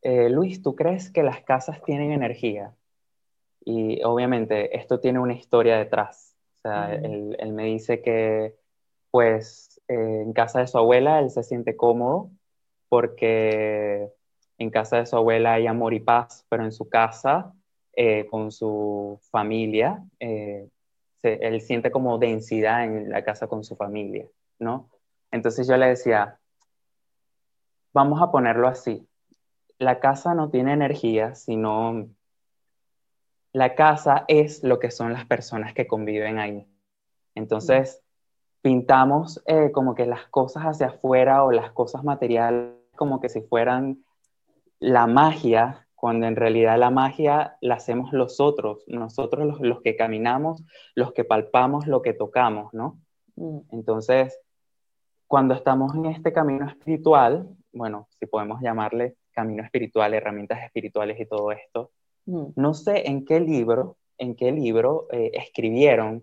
eh, Luis, ¿tú crees que las casas tienen energía? Y obviamente esto tiene una historia detrás. O sea, él, me dice que pues eh, en casa de su abuela él se siente cómodo porque en casa de su abuela hay amor y paz, pero en su casa, eh, con su familia, él siente como densidad en la casa con su familia, ¿no? Entonces yo le decía, vamos a ponerlo así, la casa no tiene energía, sino la casa es lo que son las personas que conviven ahí. Entonces, pintamos eh, como que las cosas hacia afuera o las cosas materiales como que si fueran la magia, cuando en realidad la magia la hacemos los otros, nosotros los, los que caminamos, los que palpamos, lo que tocamos, ¿no? Mm. Entonces, cuando estamos en este camino espiritual, bueno, si podemos llamarle camino espiritual, herramientas espirituales y todo esto. Mm. No sé en qué libro, en qué libro eh, escribieron,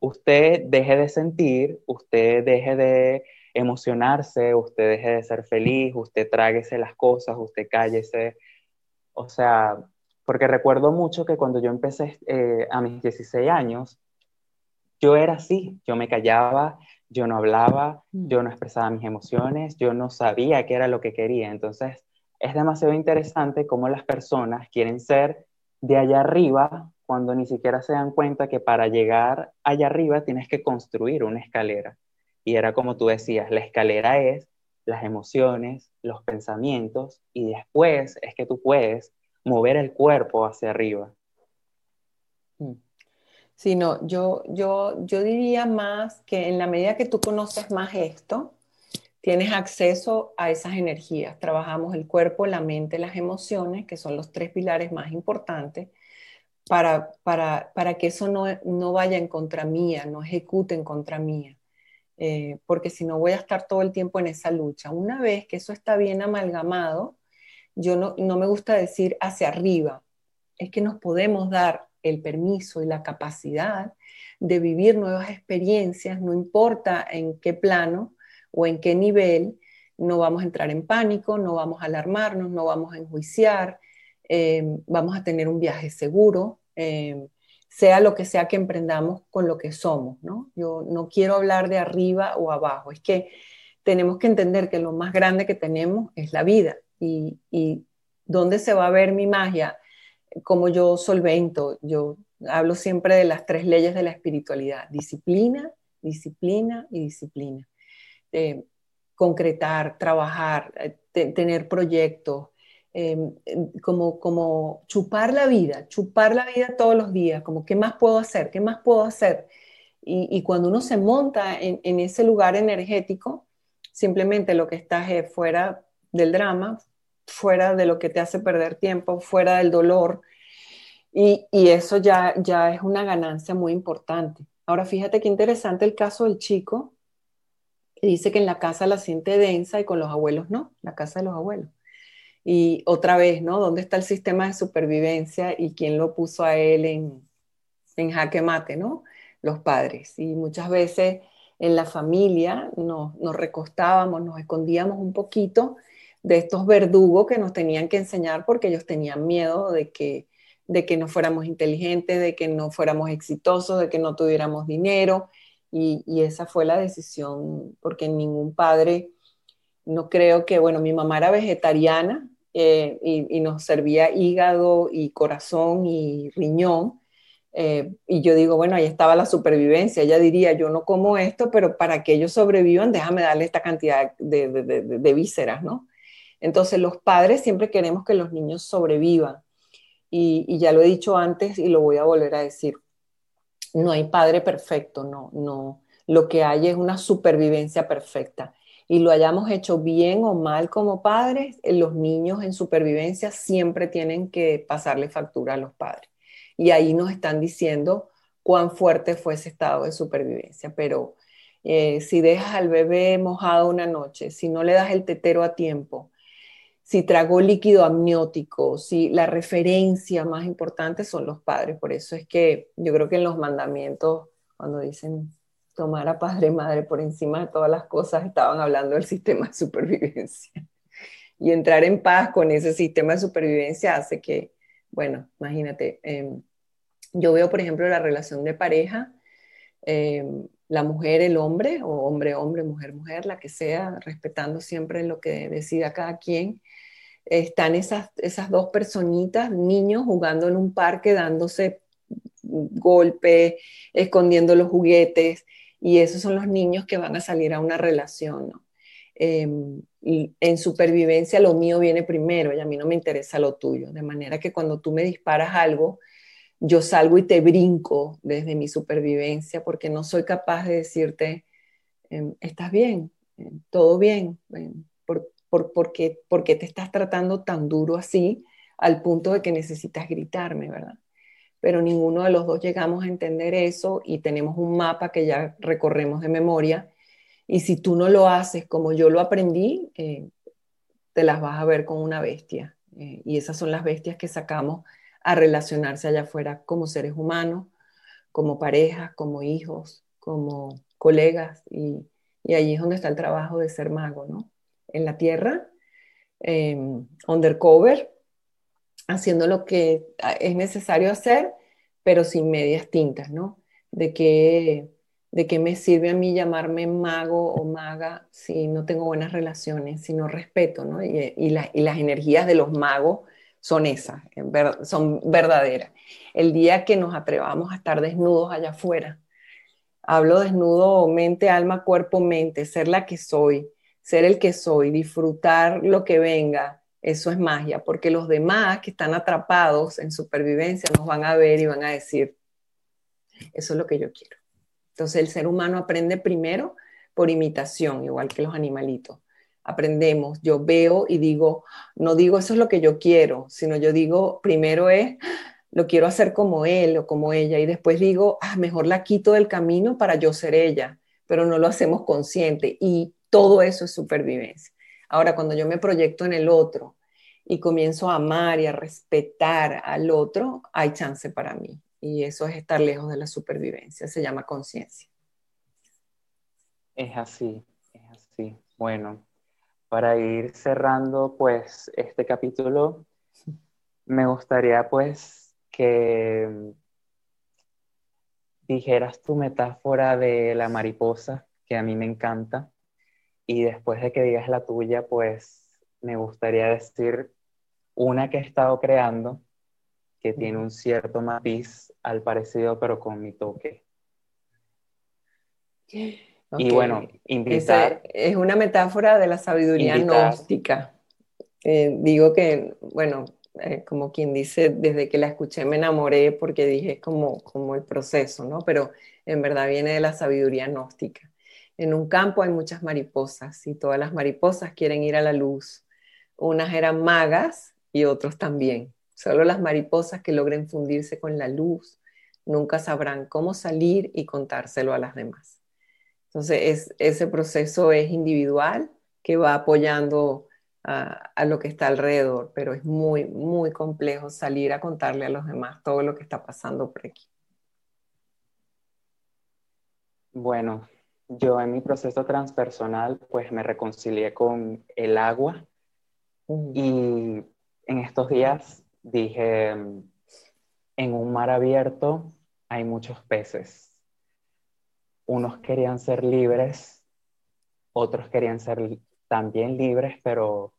usted deje de sentir, usted deje de emocionarse, usted deje de ser feliz, usted tráguese las cosas, usted cállese. O sea, porque recuerdo mucho que cuando yo empecé eh, a mis 16 años, yo era así, yo me callaba, yo no hablaba, mm. yo no expresaba mis emociones, yo no sabía qué era lo que quería. Entonces, es demasiado interesante cómo las personas quieren ser de allá arriba cuando ni siquiera se dan cuenta que para llegar allá arriba tienes que construir una escalera. Y era como tú decías, la escalera es las emociones, los pensamientos, y después es que tú puedes mover el cuerpo hacia arriba. Mm. Sí, no, yo, yo, yo diría más que en la medida que tú conoces más esto, tienes acceso a esas energías. Trabajamos el cuerpo, la mente, las emociones, que son los tres pilares más importantes, para, para, para que eso no, no, vaya en contra mía, no ejecute en contra mía, eh, porque si no voy a estar todo el tiempo en esa lucha. Una vez que eso está bien amalgamado, yo no, no me gusta decir hacia arriba, es que nos podemos dar el permiso y la capacidad de vivir nuevas experiencias, no importa en qué plano o en qué nivel, no vamos a entrar en pánico, no vamos a alarmarnos, no vamos a enjuiciar, eh, vamos a tener un viaje seguro, eh, sea lo que sea que emprendamos con lo que somos, ¿no? Yo no quiero hablar de arriba o abajo, es que tenemos que entender que lo más grande que tenemos es la vida y, y dónde se va a ver mi magia, como yo solvento, yo hablo siempre de las tres leyes de la espiritualidad, disciplina, disciplina y disciplina. Eh, concretar, trabajar, eh, tener proyectos, em, como, como chupar la vida, chupar la vida todos los días, como qué más puedo hacer, qué más puedo hacer. Y, cuando uno se monta en, ese lugar energético, simplemente lo que estás es fuera del drama, fuera de lo que te hace perder tiempo, fuera del dolor, y, eso ya, ya es una ganancia muy importante. Ahora, fíjate qué interesante el caso del chico, dice que en la casa la siente densa y con los abuelos no, la casa de los abuelos. Y otra vez, ¿no? ¿Dónde está el sistema de supervivencia y quién lo puso a él en, en jaque mate, ¿no? Los padres. Y muchas veces en la familia nos, nos recostábamos, nos escondíamos un poquito de estos verdugos que nos tenían que enseñar porque ellos tenían miedo de que de que no fuéramos inteligentes, de que no fuéramos exitosos, de que no tuviéramos dinero. Y, esa fue la decisión, porque ningún padre, no creo que, bueno, mi mamá era vegetariana eh, y, nos servía hígado y corazón y riñón. Eh, y yo digo, bueno, ahí estaba la supervivencia. Ella diría, yo no como esto, pero para que ellos sobrevivan, déjame darle esta cantidad de, de vísceras, ¿no? Entonces los padres siempre queremos que los niños sobrevivan y, ya lo he dicho antes y lo voy a volver a decir, no hay padre perfecto, no, no, lo que hay es una supervivencia perfecta. Y lo hayamos hecho bien o mal como padres, eh, los niños en supervivencia siempre tienen que pasarle factura a los padres. Y ahí nos están diciendo cuán fuerte fue ese estado de supervivencia. Pero eh, si dejas al bebé mojado una noche, si no le das el tetero a tiempo, si tragó líquido amniótico, si la referencia más importante son los padres. Por eso es que yo creo que en los mandamientos, cuando dicen tomar a padre y madre por encima de todas las cosas, estaban hablando del sistema de supervivencia. Y entrar en paz con ese sistema de supervivencia hace que, bueno, imagínate, em, yo veo, por ejemplo, la relación de pareja, em, la mujer, el hombre, o hombre, hombre, mujer, mujer, la que sea, respetando siempre lo que decida cada quien están esas, esas dos personitas, niños jugando en un parque, dándose golpes, escondiendo los juguetes, y esos son los niños que van a salir a una relación. Em, en supervivencia lo mío viene primero y a mí no me interesa lo tuyo, de manera que cuando tú me disparas algo, yo salgo y te brinco desde mi supervivencia porque no soy capaz de decirte, em, estás bien, em, todo bien, por, qué, te estás tratando tan duro así al punto de que necesitas gritarme, ¿verdad? Pero ninguno de los dos llegamos a entender eso y tenemos un mapa que ya recorremos de memoria. Y si tú no lo haces como yo lo aprendí, eh, te las vas a ver con una bestia. Eh, y esas son las bestias que sacamos a relacionarse allá afuera como seres humanos, como parejas, como hijos, como colegas. Y, y allí es donde está el trabajo de ser mago, ¿no? En la tierra, em, undercover, haciendo lo que es necesario hacer, pero sin medias tintas, ¿no? De qué, de qué me sirve a mí llamarme mago o maga si no tengo buenas relaciones, si no respeto, ¿no? Y, y las energías de los magos son esas, son verdaderas. El día que nos atrevamos a estar desnudos allá afuera, hablo desnudo mente, alma, cuerpo, mente, ser la que soy, ser el que soy, disfrutar lo que venga, eso es magia, porque los demás que están atrapados en supervivencia nos van a ver y van a decir, eso es lo que yo quiero. Entonces el ser humano aprende primero por imitación, igual que los animalitos. Aprendemos, yo veo y digo, no digo eso es lo que yo quiero, sino yo digo, primero es, lo quiero hacer como él o como ella y después digo, ah, mejor la quito del camino para yo ser ella, pero no lo hacemos consciente y todo eso es supervivencia. Ahora, cuando yo me proyecto en el otro y comienzo a amar y a respetar al otro, hay chance para mí y eso es estar lejos de la supervivencia, se llama conciencia. Es así, es así. Bueno, para ir cerrando pues este capítulo, me gustaría pues que dijeras tu metáfora de la mariposa, que a mí me encanta, y después de que digas la tuya, pues me gustaría decir una que he estado creando que tiene un cierto matiz al parecido, pero con mi toque. Y bueno, invitar. es una metáfora de la sabiduría gnóstica. Eh, digo que, bueno, eh, como quien dice, desde que la escuché me enamoré porque dije como, como el proceso, ¿no? Pero en verdad viene de la sabiduría gnóstica. En un campo hay muchas mariposas y todas las mariposas quieren ir a la luz. Unas eran magas y otros también. Solo las mariposas que logren fundirse con la luz nunca sabrán cómo salir y contárselo a las demás. Entonces, ese proceso es individual que va apoyando a, a, lo que está alrededor, pero es muy, muy complejo salir a contarle a los demás todo lo que está pasando por aquí. Bueno, yo en mi proceso transpersonal, pues me reconcilié con el agua y en estos días dije, en un mar abierto hay muchos peces. Unos querían ser libres, otros querían ser también libres, pero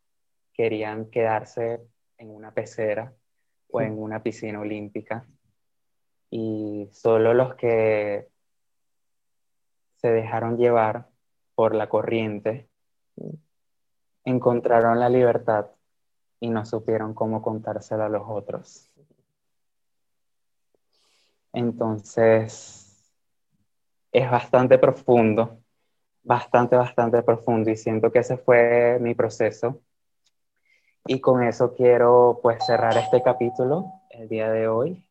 querían quedarse en una pecera o en una piscina olímpica. Y solo los que se dejaron llevar por la corriente encontraron la libertad y no supieron cómo contárselo a los otros. Entonces, es bastante profundo, bastante, bastante profundo y siento que ese fue mi proceso. Y con eso quiero pues cerrar este capítulo el día de hoy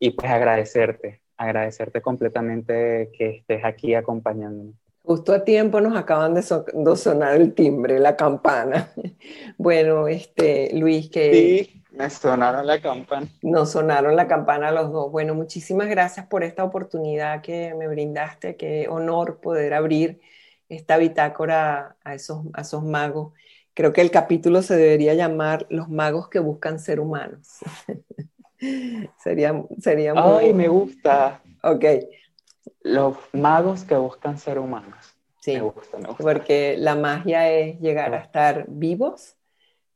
y pues agradecerte, agradecerte completamente que estés aquí acompañándome. Justo a tiempo nos acaban de, sonar el timbre, la campana. Bueno, este, Luis, que... Sí, me sonaron la campana. Nos sonaron la campana los dos. Bueno, muchísimas gracias por esta oportunidad que me brindaste. Qué honor poder abrir esta bitácora a esos, a esos magos. Creo que el capítulo se debería llamar Los magos que buscan ser humanos. sería, sería muy... Ay, me gusta. Ok. Los magos que buscan ser humanos. Sí, me gusta, me gusta. porque la magia es llegar a estar vivos,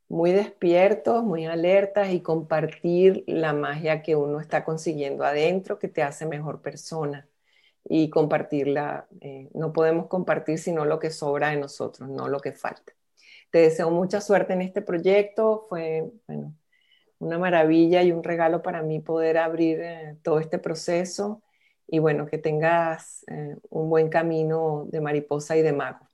muy despiertos, muy alertas y compartir la magia que uno está consiguiendo adentro que te hace mejor persona y compartirla. Eh, no podemos compartir sino lo que sobra de nosotros, no lo que falta. Te deseo mucha suerte en este proyecto. Fue bueno, una maravilla y un regalo para mí poder abrir eh, todo este proceso y bueno, que tengas eh, un buen camino de mariposa y de mago.